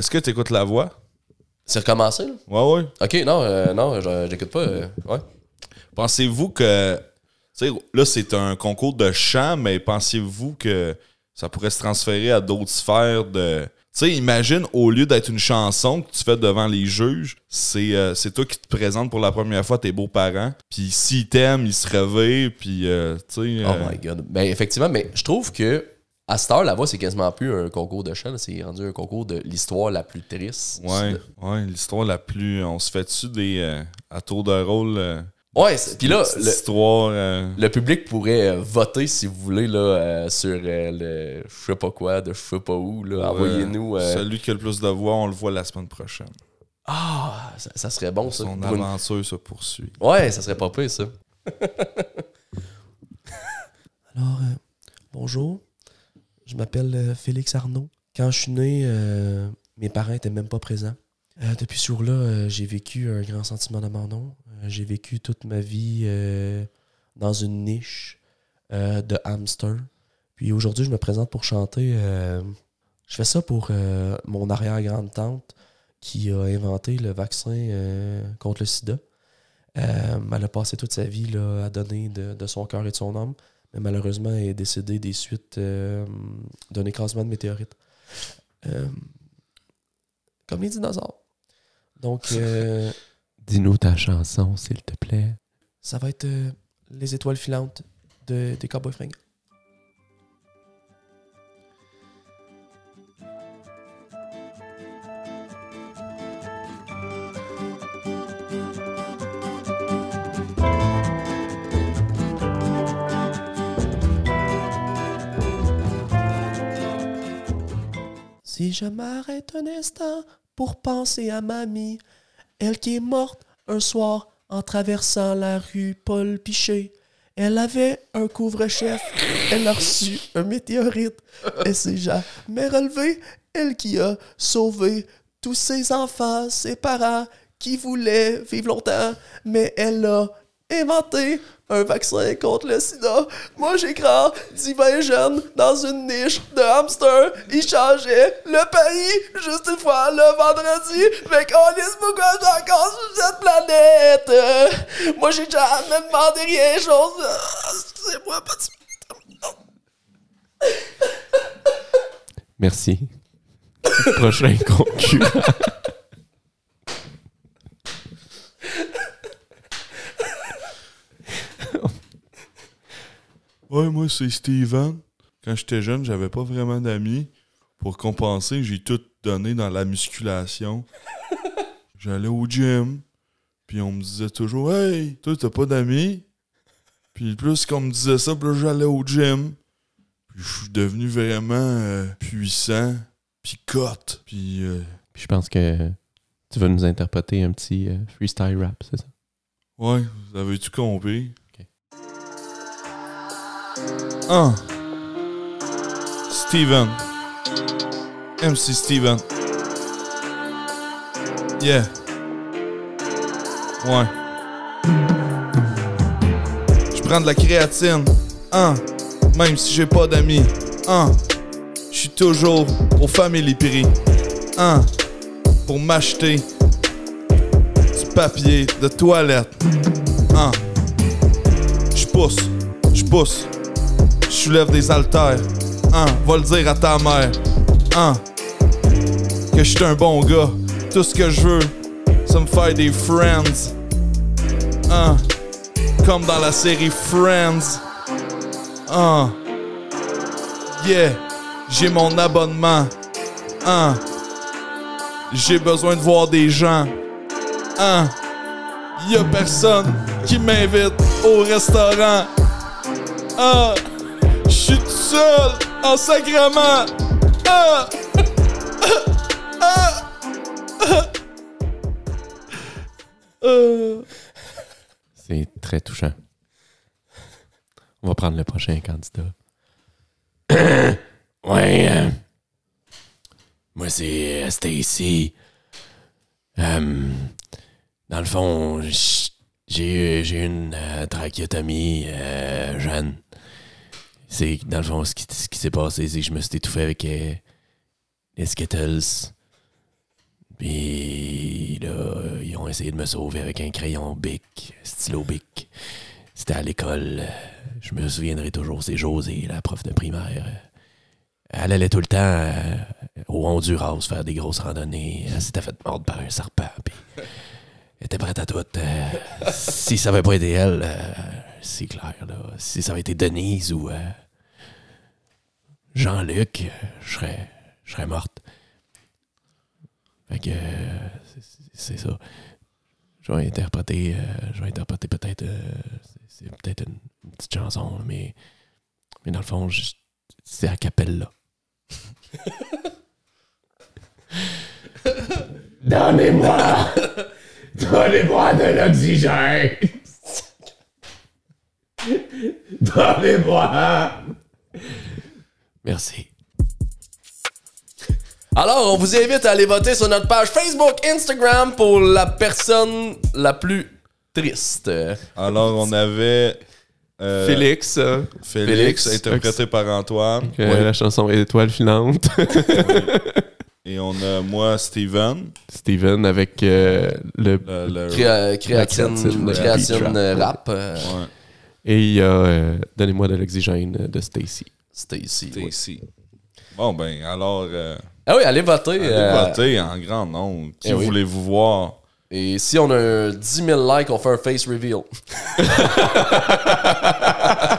Est-ce que tu écoutes la voix? C'est recommencé, là? Ouais, ouais. Ok, non, euh, non, j'écoute pas. euh, ouais. Pensez-vous que. tu sais, là, c'est un concours de chant, mais pensez-vous que ça pourrait se transférer à d'autres sphères de. Tu sais, imagine, au lieu d'être une chanson que tu fais devant les juges, c'est euh, c'est toi qui te présentes pour la première fois tes beaux-parents. Puis s'ils t'aiment, ils se réveillent. Puis, euh, tu sais. Oh my god. Ben, effectivement, mais je trouve que à cette heure, la voix, c'est quasiment plus un concours de chant, c'est rendu un concours de l'histoire la plus triste. Ouais, ouais, l'histoire la plus. On se fait dessus des. euh, à tour de rôle. euh, Ouais, puis là, petite le, histoire. euh, le public pourrait euh, voter, si vous voulez, là, euh, sur euh, le je sais pas quoi, de je sais pas où. Là. Envoyez-nous. euh, Celui qui a le plus de voix, on le voit la semaine prochaine. Ah, ça, ça serait bon, ça. Son une- aventure se poursuit. Ouais, ça serait pas pire, ça. Alors, euh, bonjour. Je m'appelle euh, Félix Arnaud. Quand je suis né, euh, mes parents étaient même pas présents. Euh, depuis ce jour-là, j'ai vécu un grand sentiment d'abandon. J'ai vécu toute ma vie dans une niche de hamster. Puis aujourd'hui, je me présente pour chanter. je fais ça pour mon arrière-grande-tante qui a inventé le vaccin contre le sida. Elle a passé toute sa vie à donner de son cœur et de son âme mais malheureusement, elle est décédée des suites euh, d'un écrasement de météorite. Euh, comme les dinosaures. Donc, euh, Dis-nous ta chanson, s'il te plaît. ça va être Les étoiles filantes de, des Cowboys fringants. Je m'arrête un instant pour penser à mamie, elle qui est morte un soir en traversant la rue Paul Pichet. Elle avait un couvre-chef, elle a reçu un météorite. Elle s'est jamais relevée, elle qui a sauvé tous ses enfants, ses parents qui voulaient vivre longtemps, mais elle a inventé un vaccin contre le sida. Moi, j'ai grandi ben jeune dans une niche de hamster. Il changeait le pays juste une fois le vendredi. Fait qu'on est pourquoi suis encore sur cette planète. Moi, j'ai jamais demandé rien chose. Excusez-moi. Merci. Prochain concurrent. Ouais, moi, c'est Steven. Quand j'étais jeune, j'avais pas vraiment d'amis. Pour compenser, j'ai tout donné dans la musculation. J'allais au gym. Puis on me disait toujours Hey, toi, t'as pas d'amis? Puis plus qu'on me disait ça, plus j'allais au gym. Puis je suis devenu vraiment euh, puissant. Puis cote. Puis euh, Puis je pense que tu vas nous interpréter un petit euh, freestyle rap, c'est ça? Ouais, vous avez tout compris? 1. Steven. MC Steven. Yeah. Ouais. Je prends de la créatine. 1. Même si j'ai pas d'amis. 1. Je suis toujours au Family Prix. 1. Pour m'acheter du papier de toilette. Hein. Je pousse, je pousse, je soulève des haltères. Hein. Va le dire à ta mère. Hein. Que je suis un bon gars. Tout ce que je veux, c'est me faire des friends. Hein. Comme dans la série Friends. Hein. Yeah. J'ai mon abonnement. Hein. J'ai besoin de voir des gens. Hein. Y a personne qui m'invite au restaurant. Tout en sacrement. Ah. C'est très touchant. On va prendre le prochain candidat. ouais. euh, moi, c'est euh, Stacy. Euh, dans le fond, j'ai j'ai une euh, trachéotomie euh, jeune. C'est dans le fond ce qui, ce qui s'est passé, c'est que je me suis étouffé avec euh, les Skittles. Puis là, ils ont essayé de me sauver avec un crayon bic, stylo bic. C'était à l'école. Je me souviendrai toujours, c'est José, la prof de primaire. Elle allait tout le temps euh, au Honduras faire des grosses randonnées. Elle s'était faite mordre par un serpent. Puis elle était prête à tout. Euh, si ça avait pas été elle, c'est clair. Là, si ça avait été Denise ou Jean-Luc, euh, je serais, je serais morte. Fait que euh, c'est- ça. Je vais interpréter, euh, je vais interpréter peut-être, c'est peut-être une, une petite chanson, mais, mais dans le fond, c'est à capella. Donnez-moi, donnez-moi de l'oxygène. Donnez-moi. Merci. Alors, on vous invite à aller voter sur notre page Facebook, Instagram pour la personne la plus triste. Alors, on avait euh, Félix, euh, Félix, Félix. interprété par Antoine. que la chanson Étoile filante. Et on a moi, Steven. Steven avec euh, le Le, le- créatine, créatine, rap. rap. ouais, Et il y a euh, Donnez-moi de l'oxygène de Stacy. Stacy. ici. Bon, ben, alors, euh, Ah oui, allez voter. allez euh, voter en grand nombre. Qui eh oui. voulez-vous voir? Et si on a un 10 000 likes, on fait un face reveal.